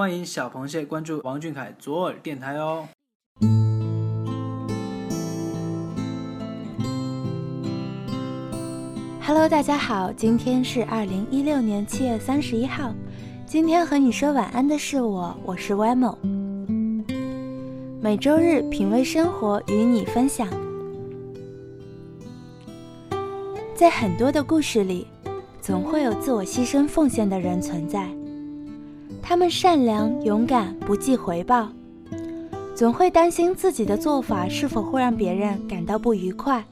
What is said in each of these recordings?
欢迎小螃蟹关注王俊凯左耳电台哦。Hello，大家好，今天是二零一六年七月三十一号。今天和你说晚安的是我，我是 Wemo。每周日品味生活，与你分享。在很多的故事里，总会有自我牺牲奉献的人存在。他们善良、勇敢，不计回报，总会担心自己的做法是否会让别人感到不愉快。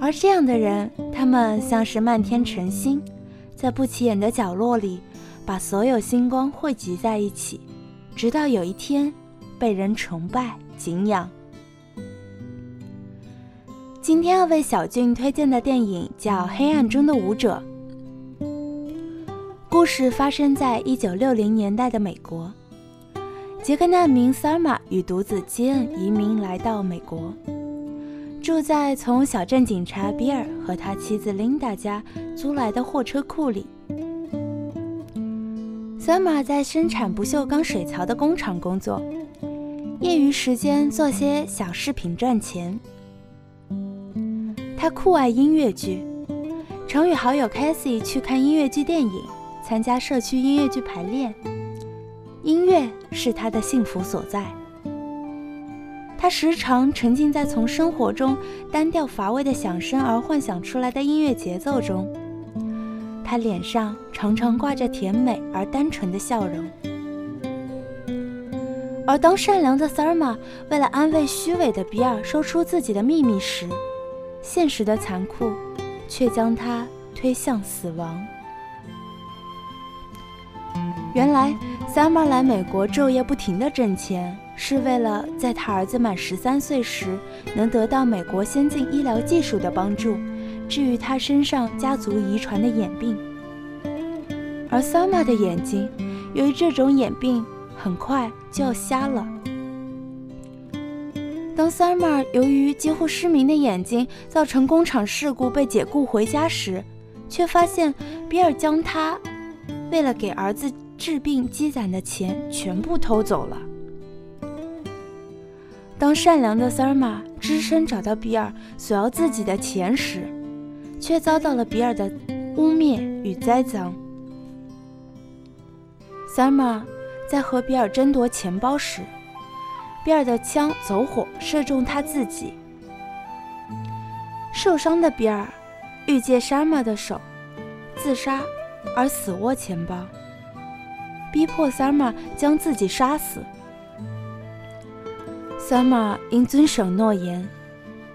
而这样的人，他们像是漫天晨星，在不起眼的角落里，把所有星光汇集在一起，直到有一天，被人崇拜、敬仰。今天要为小俊推荐的电影叫《黑暗中的舞者》，故事发生在一九六零年代的美国，杰克难民 Sarma 与独子基恩移民来到美国。住在从小镇警察比尔和他妻子琳达家租来的货车库里。森马在生产不锈钢水槽的工厂工作，业余时间做些小饰品赚钱。他酷爱音乐剧，常与好友 Cassie 去看音乐剧电影，参加社区音乐剧排练。音乐是他的幸福所在。他时常沉浸在从生活中单调乏味的响声而幻想出来的音乐节奏中，他脸上常常挂着甜美而单纯的笑容。而当善良的 Sarma 为了安慰虚伪的比尔说出自己的秘密时，现实的残酷却将他推向死亡。原来，Sarma 来美国昼夜不停地挣钱。是为了在他儿子满十三岁时能得到美国先进医疗技术的帮助，治愈他身上家族遗传的眼病。而 Sama 的眼睛由于这种眼病很快就要瞎了。当 Sama 由于几乎失明的眼睛造成工厂事故被解雇回家时，却发现比尔将他为了给儿子治病积攒的钱全部偷走了。当善良的 Sama 只身找到比尔索要自己的钱时，却遭到了比尔的污蔑与栽赃。Sama 在和比尔争夺钱包时，比尔的枪走火射中他自己。受伤的比尔欲借 Sama 的手自杀，而死握钱包，逼迫 Sarma 将自己杀死。三马因遵守诺言，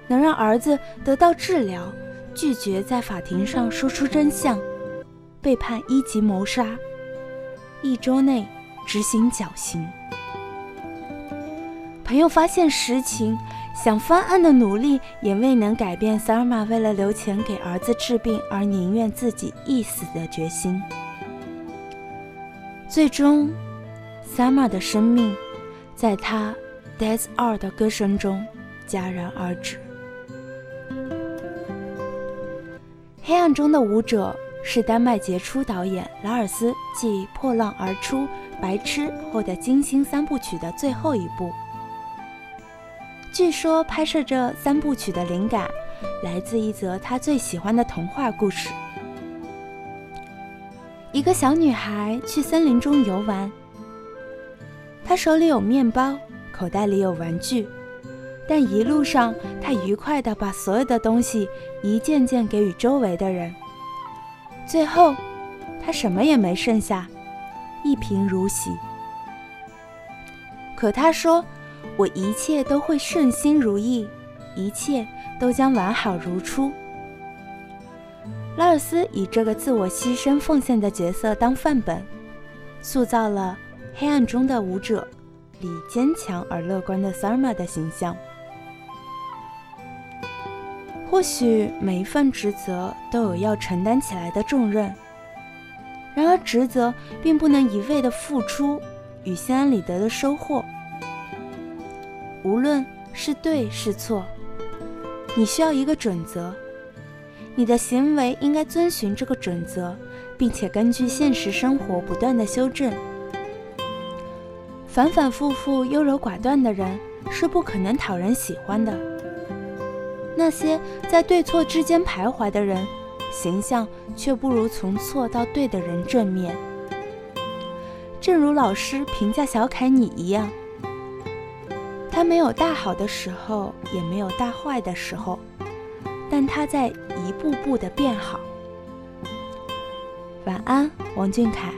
能让儿子得到治疗，拒绝在法庭上说出真相，被判一级谋杀，一周内执行绞刑。朋友发现实情，想翻案的努力也未能改变萨尔玛为了留钱给儿子治病而宁愿自己一死的决心。最终，萨尔玛的生命在他。《Death R》的歌声中戛然而止。《黑暗中的舞者》是丹麦杰出导演拉尔斯继《破浪而出》《白痴》后的金星三部曲的最后一部。据说拍摄这三部曲的灵感来自一则他最喜欢的童话故事：一个小女孩去森林中游玩，她手里有面包。口袋里有玩具，但一路上她愉快地把所有的东西一件件给予周围的人。最后，她什么也没剩下，一贫如洗。可他说：“我一切都会顺心如意，一切都将完好如初。”拉尔斯以这个自我牺牲奉献的角色当范本，塑造了黑暗中的舞者。里坚强而乐观的 Sarma 的形象。或许每一份职责都有要承担起来的重任，然而职责并不能一味的付出与心安理得的收获。无论是对是错，你需要一个准则，你的行为应该遵循这个准则，并且根据现实生活不断的修正。反反复复优柔寡断的人是不可能讨人喜欢的。那些在对错之间徘徊的人，形象却不如从错到对的人正面。正如老师评价小凯你一样，他没有大好的时候，也没有大坏的时候，但他在一步步的变好。晚安，王俊凯。